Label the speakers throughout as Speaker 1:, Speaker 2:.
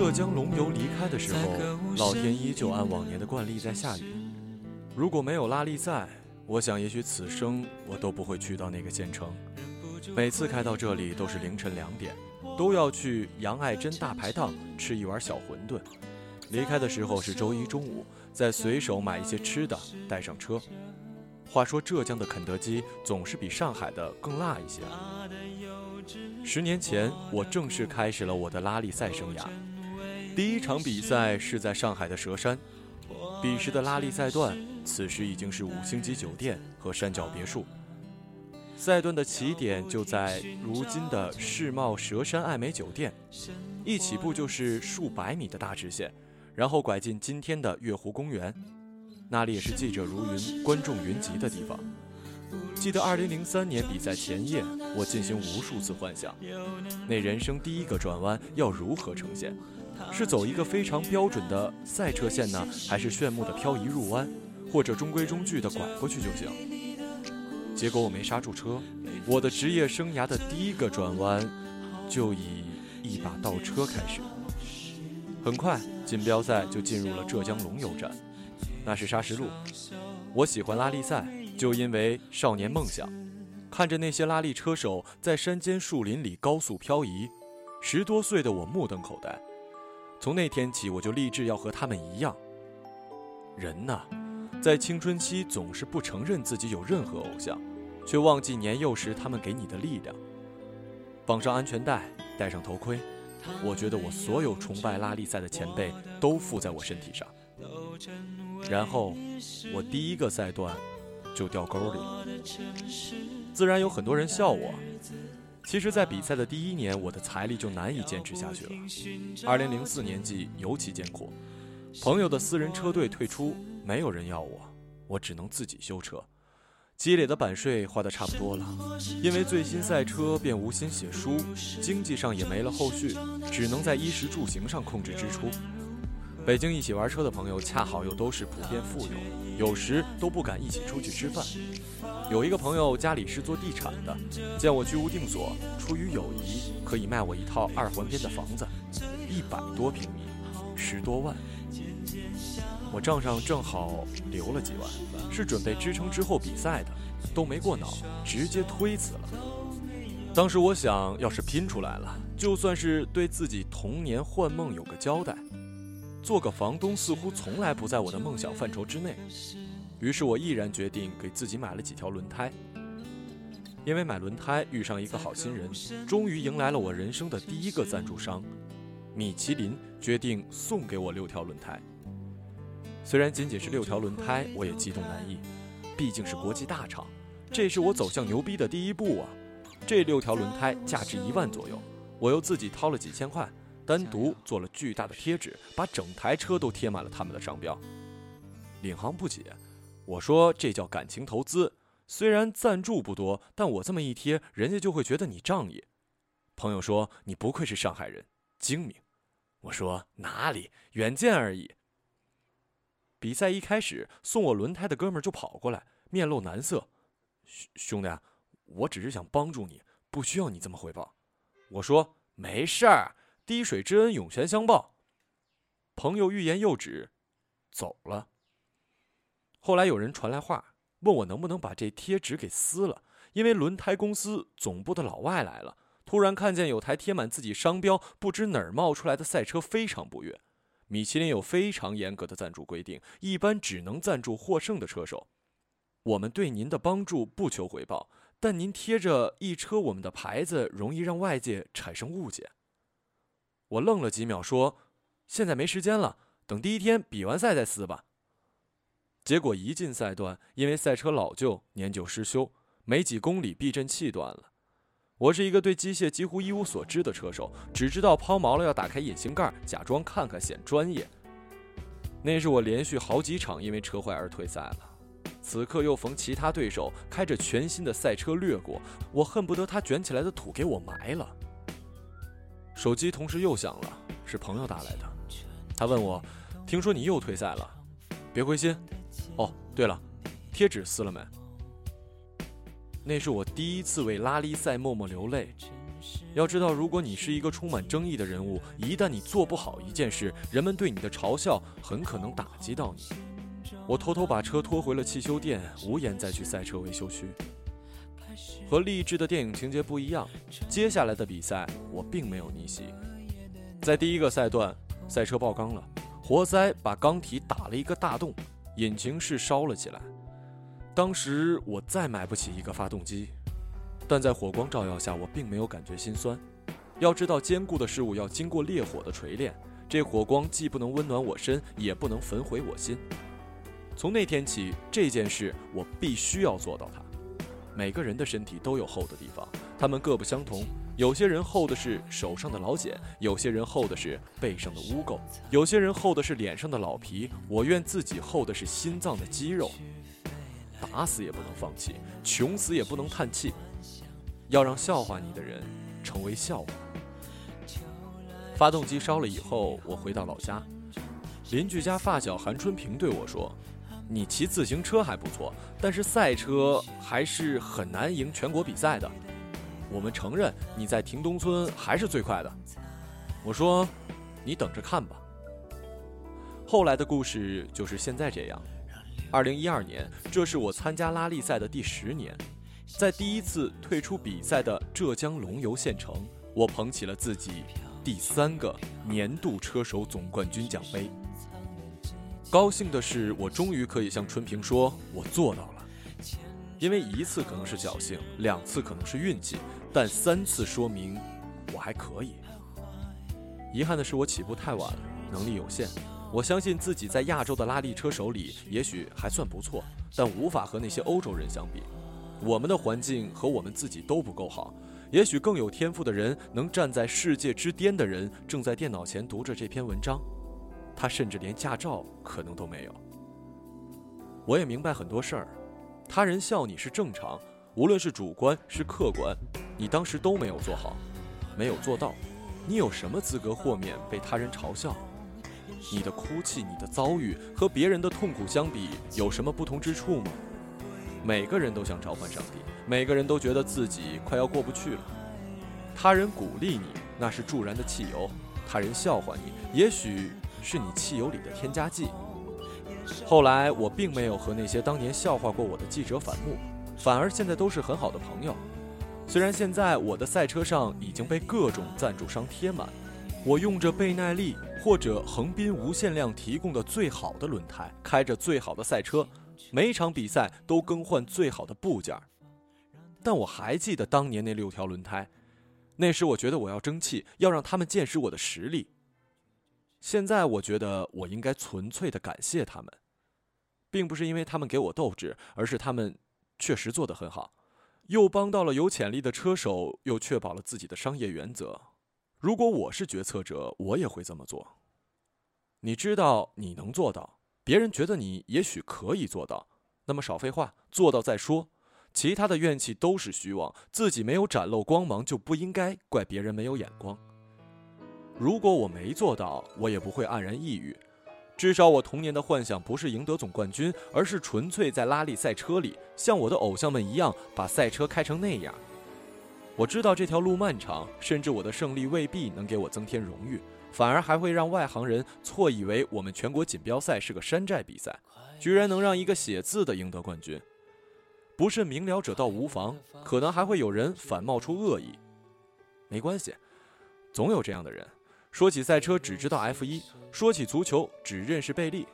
Speaker 1: 浙江龙游离开的时候，老天依旧按往年的惯例在下雨。如果没有拉力赛，我想也许此生我都不会去到那个县城。每次开到这里都是凌晨两点，都要去杨爱珍大排档吃一碗小馄饨。离开的时候是周一中午，再随手买一些吃的带上车。话说浙江的肯德基总是比上海的更辣一些。十年前，我正式开始了我的拉力赛生涯。第一场比赛是在上海的佘山，彼时的拉力赛段，此时已经是五星级酒店和山脚别墅。赛段的起点就在如今的世贸佘山爱美酒店，一起步就是数百米的大直线，然后拐进今天的月湖公园，那里也是记者如云、观众云集的地方。记得2003年比赛前夜，我进行无数次幻想，那人生第一个转弯要如何呈现？是走一个非常标准的赛车线呢，还是炫目的漂移入弯，或者中规中矩的拐过去就行？结果我没刹住车，我的职业生涯的第一个转弯就以一把倒车开始。很快，锦标赛就进入了浙江龙游站，那是砂石路。我喜欢拉力赛，就因为少年梦想，看着那些拉力车手在山间树林里高速漂移，十多岁的我目瞪口呆。从那天起，我就立志要和他们一样。人呐，在青春期总是不承认自己有任何偶像。却忘记年幼时他们给你的力量。绑上安全带，戴上头盔，我觉得我所有崇拜拉力赛的前辈都附在我身体上。然后，我第一个赛段就掉沟里了。自然有很多人笑我。其实，在比赛的第一年，我的财力就难以坚持下去了。二零零四年季尤其艰苦，朋友的私人车队退出，没有人要我，我只能自己修车。积累的版税花得差不多了，因为最新赛车便无心写书，经济上也没了后续，只能在衣食住行上控制支出。北京一起玩车的朋友恰好又都是普遍富有，有时都不敢一起出去吃饭。有一个朋友家里是做地产的，见我居无定所，出于友谊，可以卖我一套二环边的房子，一百多平米，十多万。我账上正好留了几万，是准备支撑之后比赛的，都没过脑，直接推辞了。当时我想，要是拼出来了，就算是对自己童年幻梦有个交代。做个房东似乎从来不在我的梦想范畴之内，于是我毅然决定给自己买了几条轮胎。因为买轮胎遇上一个好心人，终于迎来了我人生的第一个赞助商，米其林决定送给我六条轮胎。虽然仅仅是六条轮胎，我也激动难抑，毕竟是国际大厂，这是我走向牛逼的第一步啊！这六条轮胎价值一万左右，我又自己掏了几千块，单独做了巨大的贴纸，把整台车都贴满了他们的商标。领航不解，我说这叫感情投资，虽然赞助不多，但我这么一贴，人家就会觉得你仗义。朋友说你不愧是上海人，精明。我说哪里，远见而已。比赛一开始，送我轮胎的哥们就跑过来，面露难色：“兄兄弟，我只是想帮助你，不需要你这么回报。”我说：“没事儿，滴水之恩，涌泉相报。”朋友欲言又止，走了。后来有人传来话，问我能不能把这贴纸给撕了，因为轮胎公司总部的老外来了，突然看见有台贴满自己商标、不知哪儿冒出来的赛车，非常不悦。米其林有非常严格的赞助规定，一般只能赞助获胜的车手。我们对您的帮助不求回报，但您贴着一车我们的牌子，容易让外界产生误解。我愣了几秒，说：“现在没时间了，等第一天比完赛再撕吧。”结果一进赛段，因为赛车老旧、年久失修，没几公里避震器断了。我是一个对机械几乎一无所知的车手，只知道抛锚了要打开引擎盖，假装看看显专业。那是我连续好几场因为车坏而退赛了。此刻又逢其他对手开着全新的赛车掠过，我恨不得他卷起来的土给我埋了。手机同时又响了，是朋友打来的，他问我：“听说你又退赛了，别灰心。哦，对了，贴纸撕了没？”那是我第一次为拉力赛默默流泪。要知道，如果你是一个充满争议的人物，一旦你做不好一件事，人们对你的嘲笑很可能打击到你。我偷偷把车拖回了汽修店，无颜再去赛车维修区。和励志的电影情节不一样，接下来的比赛我并没有逆袭。在第一个赛段，赛车爆缸了，活塞把缸体打了一个大洞，引擎室烧了起来。当时我再买不起一个发动机。但在火光照耀下，我并没有感觉心酸。要知道，坚固的事物要经过烈火的锤炼，这火光既不能温暖我身，也不能焚毁我心。从那天起，这件事我必须要做到它。每个人的身体都有厚的地方，他们各不相同。有些人厚的是手上的老茧，有些人厚的是背上的污垢，有些人厚的是脸上的老皮。我愿自己厚的是心脏的肌肉。打死也不能放弃，穷死也不能叹气。要让笑话你的人成为笑话。发动机烧了以后，我回到老家，邻居家发小韩春平对我说：“你骑自行车还不错，但是赛车还是很难赢全国比赛的。我们承认你在亭东村还是最快的。”我说：“你等着看吧。”后来的故事就是现在这样。二零一二年，这是我参加拉力赛的第十年。在第一次退出比赛的浙江龙游县城，我捧起了自己第三个年度车手总冠军奖杯。高兴的是，我终于可以向春平说，我做到了。因为一次可能是侥幸，两次可能是运气，但三次说明我还可以。遗憾的是，我起步太晚，能力有限。我相信自己在亚洲的拉力车手里，也许还算不错，但无法和那些欧洲人相比。我们的环境和我们自己都不够好，也许更有天赋的人，能站在世界之巅的人，正在电脑前读着这篇文章，他甚至连驾照可能都没有。我也明白很多事儿，他人笑你是正常，无论是主观是客观，你当时都没有做好，没有做到，你有什么资格豁免被他人嘲笑？你的哭泣，你的遭遇和别人的痛苦相比，有什么不同之处吗？每个人都想召唤上帝，每个人都觉得自己快要过不去了。他人鼓励你，那是助燃的汽油；他人笑话你，也许是你汽油里的添加剂。后来，我并没有和那些当年笑话过我的记者反目，反而现在都是很好的朋友。虽然现在我的赛车上已经被各种赞助商贴满，我用着倍耐力或者横滨无限量提供的最好的轮胎，开着最好的赛车。每场比赛都更换最好的部件，但我还记得当年那六条轮胎。那时我觉得我要争气，要让他们见识我的实力。现在我觉得我应该纯粹的感谢他们，并不是因为他们给我斗志，而是他们确实做得很好，又帮到了有潜力的车手，又确保了自己的商业原则。如果我是决策者，我也会这么做。你知道你能做到。别人觉得你也许可以做到，那么少废话，做到再说。其他的怨气都是虚妄，自己没有展露光芒，就不应该怪别人没有眼光。如果我没做到，我也不会黯然抑郁。至少我童年的幻想不是赢得总冠军，而是纯粹在拉力赛车里，像我的偶像们一样，把赛车开成那样。我知道这条路漫长，甚至我的胜利未必能给我增添荣誉。反而还会让外行人错以为我们全国锦标赛是个山寨比赛，居然能让一个写字的赢得冠军。不是明了者倒无妨，可能还会有人反冒出恶意。没关系，总有这样的人，说起赛车只知道 F 一，说起足球只认识贝利。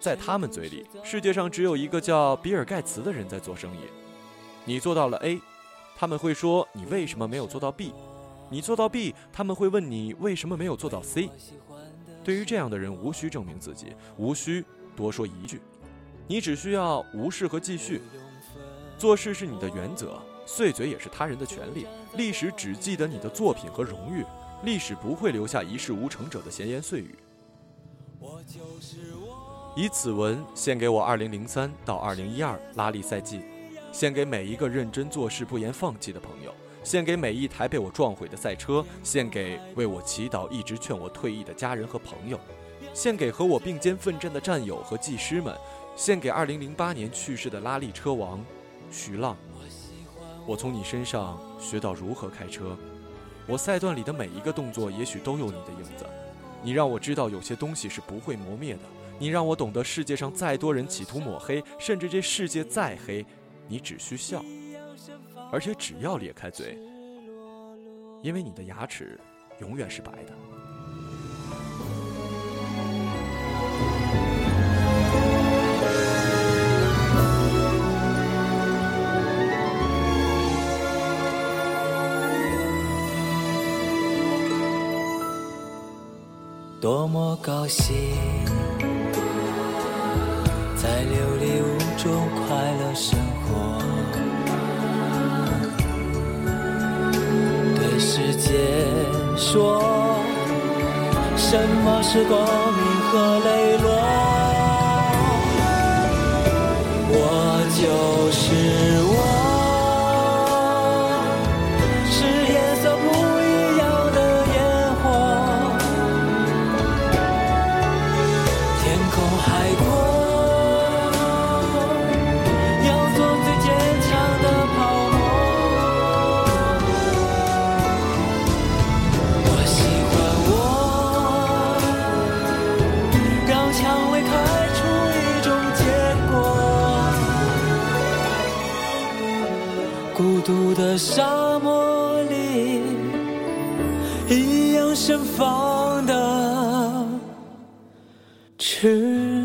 Speaker 1: 在他们嘴里，世界上只有一个叫比尔盖茨的人在做生意。你做到了 A，他们会说你为什么没有做到 B？你做到 B，他们会问你为什么没有做到 C。对于这样的人，无需证明自己，无需多说一句，你只需要无视和继续。做事是你的原则，碎嘴也是他人的权利。历史只记得你的作品和荣誉，历史不会留下一事无成者的闲言碎语。以此文献给我2003到2012拉力赛季，献给每一个认真做事、不言放弃的朋友。献给每一台被我撞毁的赛车，献给为我祈祷、一直劝我退役的家人和朋友，献给和我并肩奋战的战友和技师们，献给2008年去世的拉力车王徐浪。我从你身上学到如何开车。我赛段里的每一个动作，也许都有你的影子。你让我知道有些东西是不会磨灭的。你让我懂得世界上再多人企图抹黑，甚至这世界再黑，你只需笑，而且只要咧开嘴，因为你的牙齿永远是白的。
Speaker 2: 多么高兴，在琉璃屋中快乐生活，对世界说，什么是光明和磊落？我就方的翅